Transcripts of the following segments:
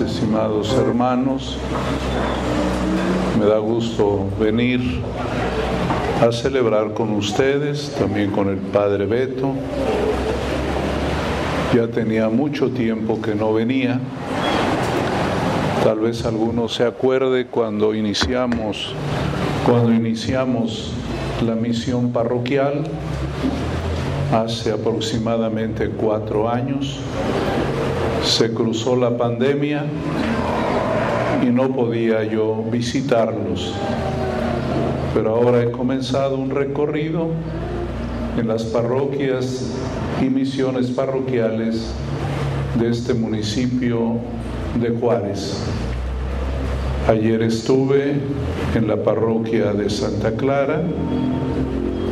estimados hermanos. Me da gusto venir a celebrar con ustedes, también con el Padre Beto. Ya tenía mucho tiempo que no venía. Tal vez alguno se acuerde cuando iniciamos, cuando iniciamos la misión parroquial hace aproximadamente cuatro años se cruzó la pandemia y no podía yo visitarlos. Pero ahora he comenzado un recorrido en las parroquias y misiones parroquiales de este municipio de Juárez. Ayer estuve en la parroquia de Santa Clara,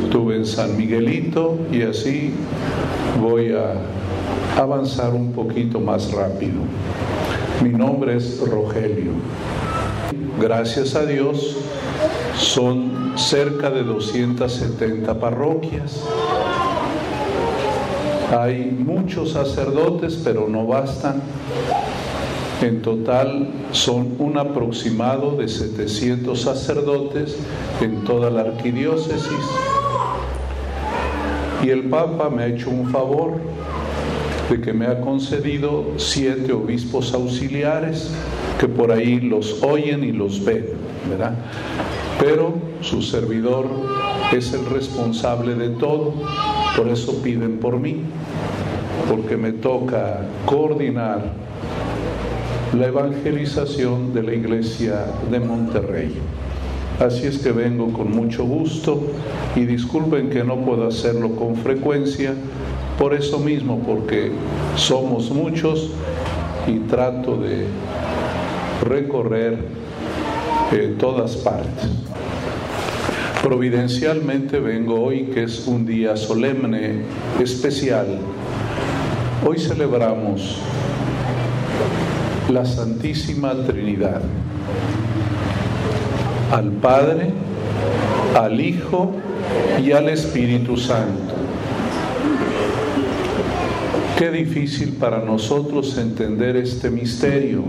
estuve en San Miguelito y así voy a avanzar un poquito más rápido. Mi nombre es Rogelio. Gracias a Dios son cerca de 270 parroquias. Hay muchos sacerdotes, pero no bastan. En total son un aproximado de 700 sacerdotes en toda la arquidiócesis. Y el Papa me ha hecho un favor de que me ha concedido siete obispos auxiliares que por ahí los oyen y los ven, ¿verdad? Pero su servidor es el responsable de todo, por eso piden por mí, porque me toca coordinar la evangelización de la iglesia de Monterrey. Así es que vengo con mucho gusto y disculpen que no puedo hacerlo con frecuencia, por eso mismo, porque somos muchos y trato de recorrer eh, todas partes. Providencialmente vengo hoy, que es un día solemne, especial. Hoy celebramos la Santísima Trinidad, al Padre, al Hijo y al Espíritu Santo. Qué difícil para nosotros entender este misterio.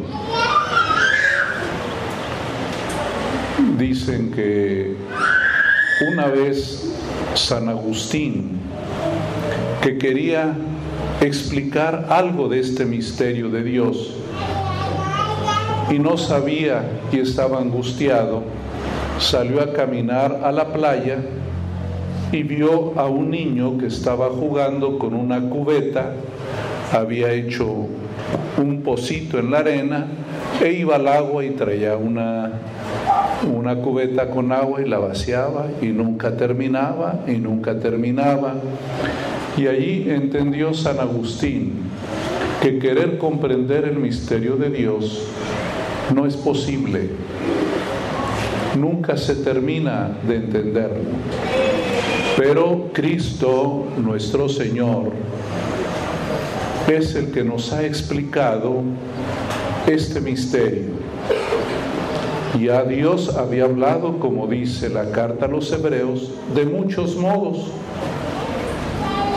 Dicen que una vez San Agustín, que quería explicar algo de este misterio de Dios y no sabía y estaba angustiado, salió a caminar a la playa y vio a un niño que estaba jugando con una cubeta había hecho un pocito en la arena e iba al agua y traía una, una cubeta con agua y la vaciaba y nunca terminaba y nunca terminaba. Y allí entendió San Agustín que querer comprender el misterio de Dios no es posible. Nunca se termina de entenderlo. Pero Cristo, nuestro Señor, es el que nos ha explicado este misterio. Ya Dios había hablado, como dice la carta a los hebreos, de muchos modos,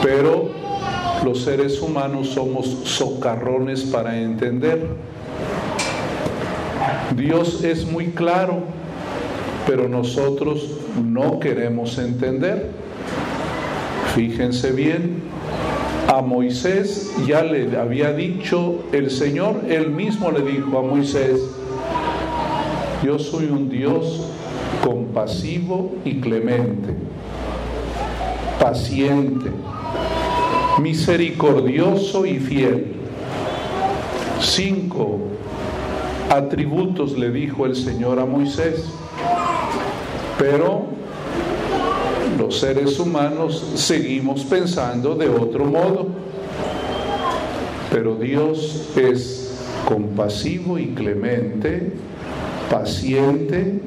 pero los seres humanos somos socarrones para entender. Dios es muy claro, pero nosotros no queremos entender. Fíjense bien, a Moisés ya le había dicho el Señor, él mismo le dijo a Moisés, yo soy un Dios compasivo y clemente, paciente, misericordioso y fiel. Cinco atributos le dijo el Señor a Moisés, pero los seres humanos seguimos pensando de otro modo. Pero Dios es compasivo y clemente, paciente,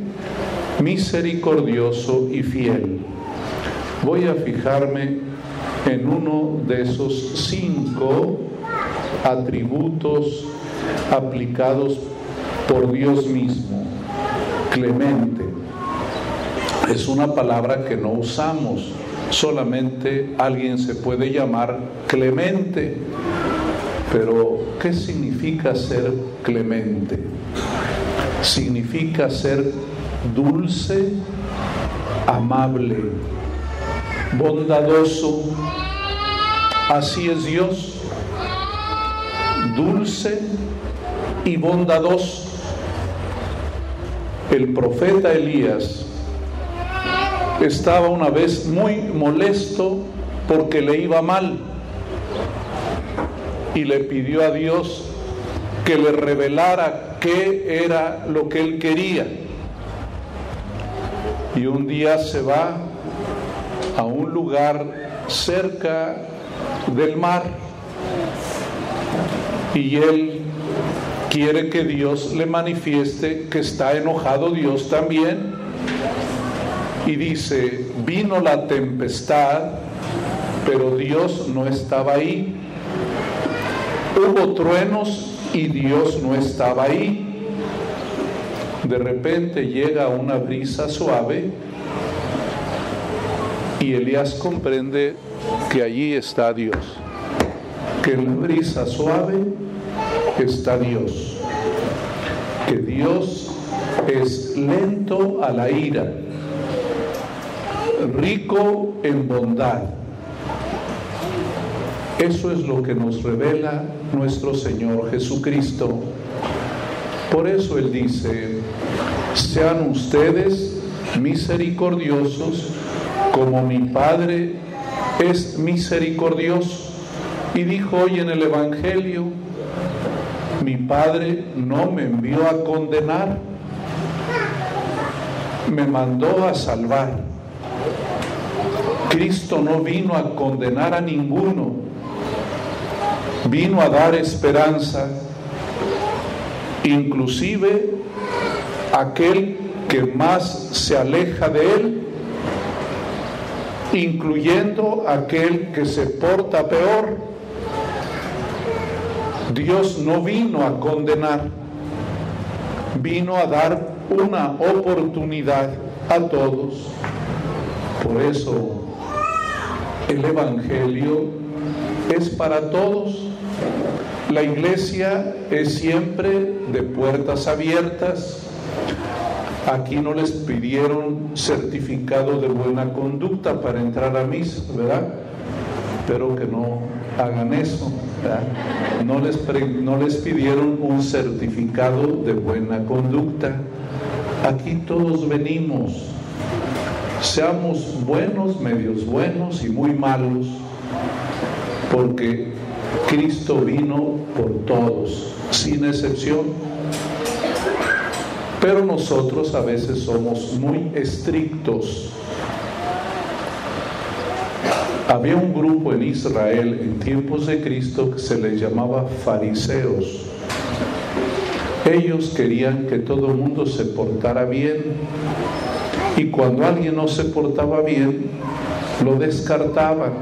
misericordioso y fiel. Voy a fijarme en uno de esos cinco atributos aplicados por Dios mismo. Clemente es una palabra que no usamos. Solamente alguien se puede llamar Clemente, pero ¿qué significa ser clemente? Significa ser dulce, amable, bondadoso. Así es Dios, dulce y bondadoso. El profeta Elías estaba una vez muy molesto porque le iba mal y le pidió a Dios que le revelara qué era lo que él quería. Y un día se va a un lugar cerca del mar y él quiere que Dios le manifieste que está enojado Dios también y dice, vino la tempestad, pero Dios no estaba ahí. Hubo truenos y Dios no estaba ahí. De repente llega una brisa suave y Elías comprende que allí está Dios, que en la brisa suave está Dios, que Dios es lento a la ira rico en bondad. Eso es lo que nos revela nuestro Señor Jesucristo. Por eso Él dice, sean ustedes misericordiosos como mi Padre es misericordioso. Y dijo hoy en el Evangelio, mi Padre no me envió a condenar, me mandó a salvar. Cristo no vino a condenar a ninguno, vino a dar esperanza, inclusive aquel que más se aleja de Él, incluyendo aquel que se porta peor. Dios no vino a condenar, vino a dar una oportunidad a todos. Por eso el Evangelio es para todos. La iglesia es siempre de puertas abiertas. Aquí no les pidieron certificado de buena conducta para entrar a misa, ¿verdad? Espero que no hagan eso. No les, no les pidieron un certificado de buena conducta. Aquí todos venimos seamos buenos, medios buenos y muy malos, porque Cristo vino por todos, sin excepción. Pero nosotros a veces somos muy estrictos. Había un grupo en Israel en tiempos de Cristo que se les llamaba fariseos. Ellos querían que todo el mundo se portara bien, y cuando alguien no se portaba bien, lo descartaban.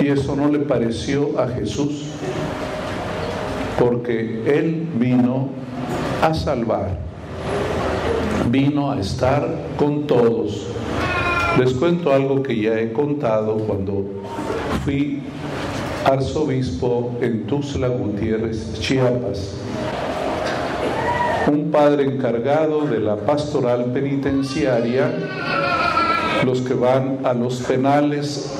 Y eso no le pareció a Jesús, porque Él vino a salvar, vino a estar con todos. Les cuento algo que ya he contado cuando fui arzobispo en Tuxtla Gutiérrez, Chiapas un padre encargado de la pastoral penitenciaria, los que van a los penales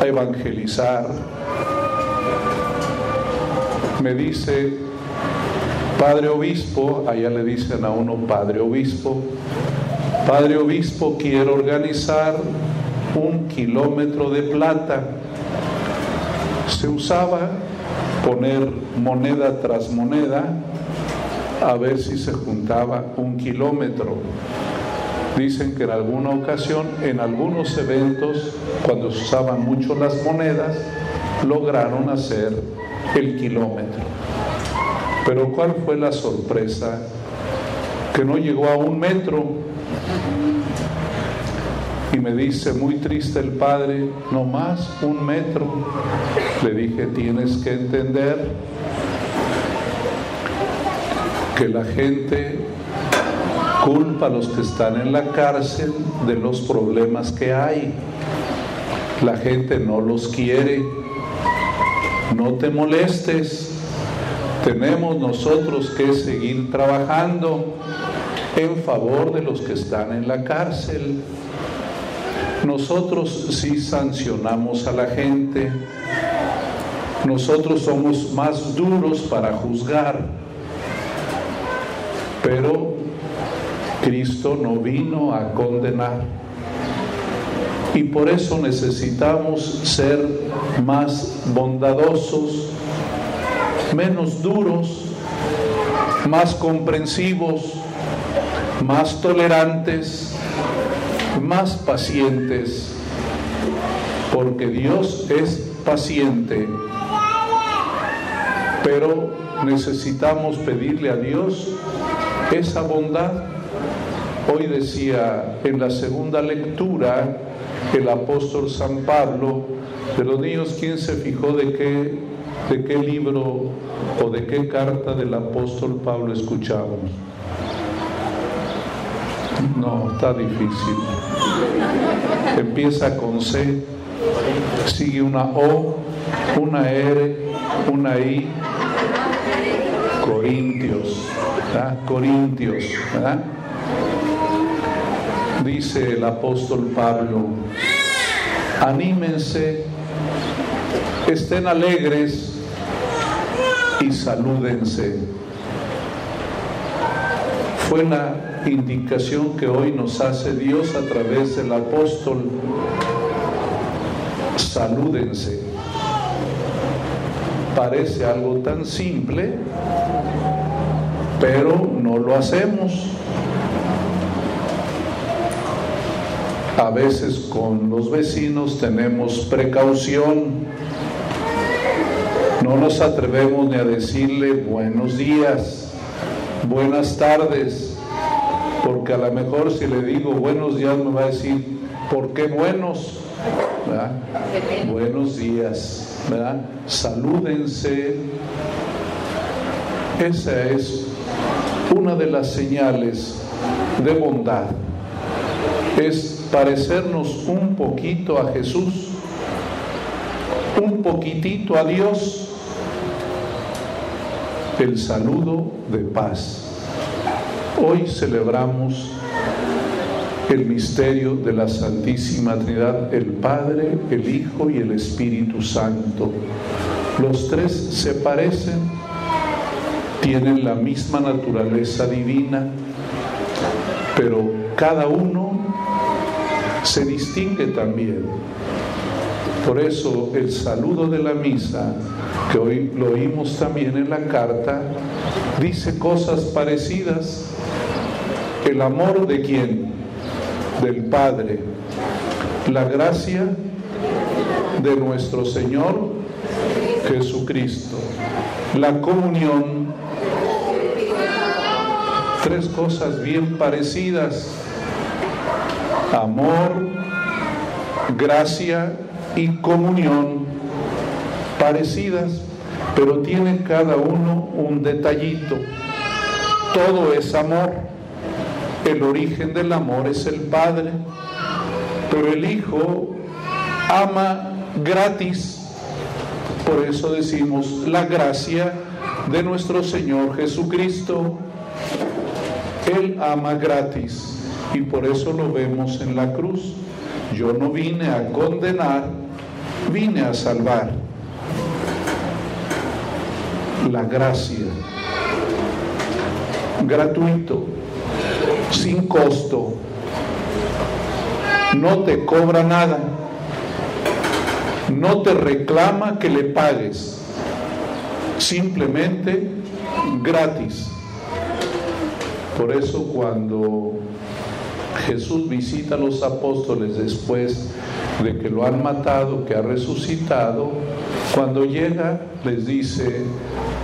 a evangelizar. Me dice, Padre Obispo, allá le dicen a uno Padre Obispo, Padre Obispo, quiero organizar un kilómetro de plata. Se usaba poner moneda tras moneda a ver si se juntaba un kilómetro. Dicen que en alguna ocasión, en algunos eventos, cuando se usaban mucho las monedas, lograron hacer el kilómetro. Pero ¿cuál fue la sorpresa? Que no llegó a un metro. Y me dice muy triste el padre, no más un metro. Le dije, tienes que entender que la gente culpa a los que están en la cárcel de los problemas que hay. La gente no los quiere. no te molestes, tenemos nosotros que seguir trabajando en favor de los que están en la cárcel. Nosotros sí sancionamos a la gente, nosotros somos más duros para juzgar, pero Cristo no vino a condenar. Y por eso necesitamos ser más bondadosos, menos duros, más comprensivos, más tolerantes, más pacientes, porque Dios es paciente, pero necesitamos pedirle a Dios esa bondad. Hoy decía en la segunda lectura el apóstol San Pablo, de los niños, ¿quién se fijó de qué, de qué libro o de qué carta del apóstol Pablo escuchamos? No, está difícil. Empieza con C, sigue una O, una R, una I. Corintios, ¿verdad? Corintios, ¿verdad? Dice el apóstol Pablo, anímense, estén alegres y salúdense. Fue la indicación que hoy nos hace Dios a través del apóstol. Salúdense. Parece algo tan simple, pero no lo hacemos. A veces con los vecinos tenemos precaución. No nos atrevemos ni a decirle buenos días, buenas tardes, porque a lo mejor si le digo buenos días me va a decir, ¿por qué buenos? Buenos días, ¿verdad? Salúdense. Esa es una de las señales de bondad. Es parecernos un poquito a Jesús, un poquitito a Dios, el saludo de paz. Hoy celebramos el misterio de la Santísima Trinidad, el Padre, el Hijo y el Espíritu Santo. Los tres se parecen, tienen la misma naturaleza divina, pero cada uno se distingue también. Por eso el saludo de la misa, que hoy lo oímos también en la carta, dice cosas parecidas el amor de quién? Del Padre. La gracia de nuestro Señor Jesucristo. La comunión. Tres cosas bien parecidas. Amor, gracia y comunión parecidas, pero tienen cada uno un detallito. Todo es amor. El origen del amor es el Padre, pero el Hijo ama gratis. Por eso decimos la gracia de nuestro Señor Jesucristo. Él ama gratis y por eso lo vemos en la cruz. Yo no vine a condenar, vine a salvar. La gracia. Gratuito sin costo, no te cobra nada, no te reclama que le pagues, simplemente gratis. Por eso cuando Jesús visita a los apóstoles después de que lo han matado, que ha resucitado, cuando llega les dice,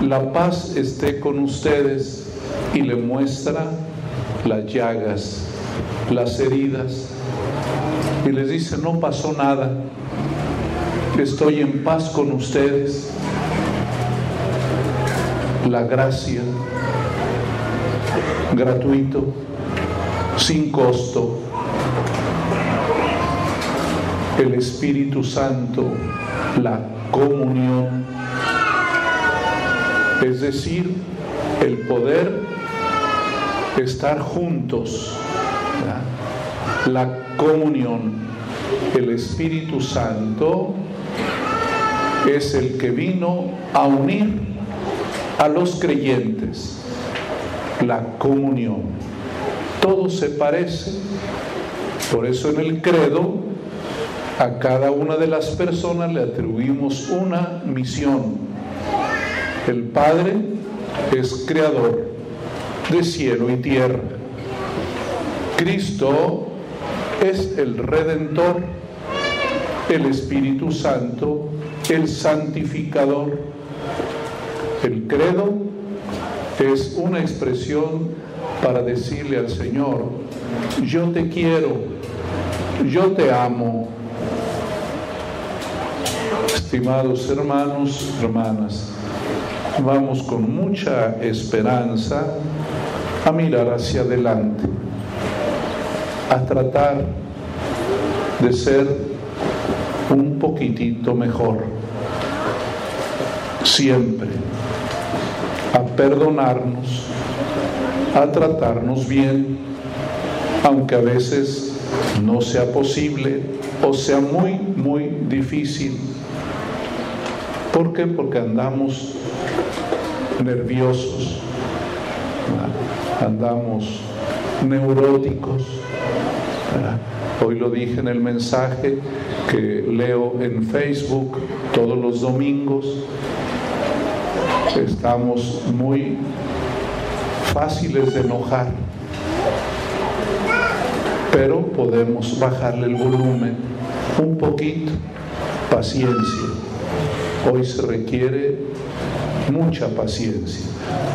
la paz esté con ustedes y le muestra las llagas, las heridas, y les dice, no pasó nada, estoy en paz con ustedes. La gracia, gratuito, sin costo. El Espíritu Santo, la comunión, es decir, el poder estar juntos, la comunión. El Espíritu Santo es el que vino a unir a los creyentes, la comunión. Todo se parece, por eso en el credo a cada una de las personas le atribuimos una misión. El Padre es creador de cielo y tierra. Cristo es el redentor, el Espíritu Santo, el santificador. El credo es una expresión para decirle al Señor, yo te quiero, yo te amo, Estimados hermanos, hermanas, vamos con mucha esperanza a mirar hacia adelante, a tratar de ser un poquitito mejor, siempre, a perdonarnos, a tratarnos bien, aunque a veces no sea posible o sea muy, muy difícil ¿Por qué? Porque andamos nerviosos, andamos neuróticos. Hoy lo dije en el mensaje que leo en Facebook todos los domingos. Estamos muy fáciles de enojar, pero podemos bajarle el volumen un poquito, paciencia. Hoy se requiere mucha paciencia.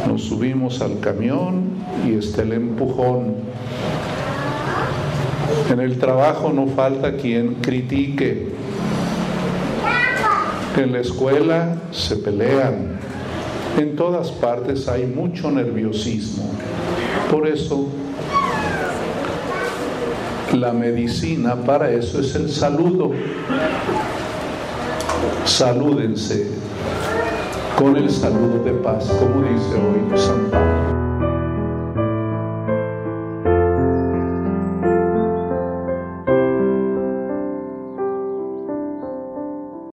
Nos subimos al camión y está el empujón. En el trabajo no falta quien critique. En la escuela se pelean. En todas partes hay mucho nerviosismo. Por eso la medicina para eso es el saludo salúdense con el saludo de paz, como dice hoy San Pablo.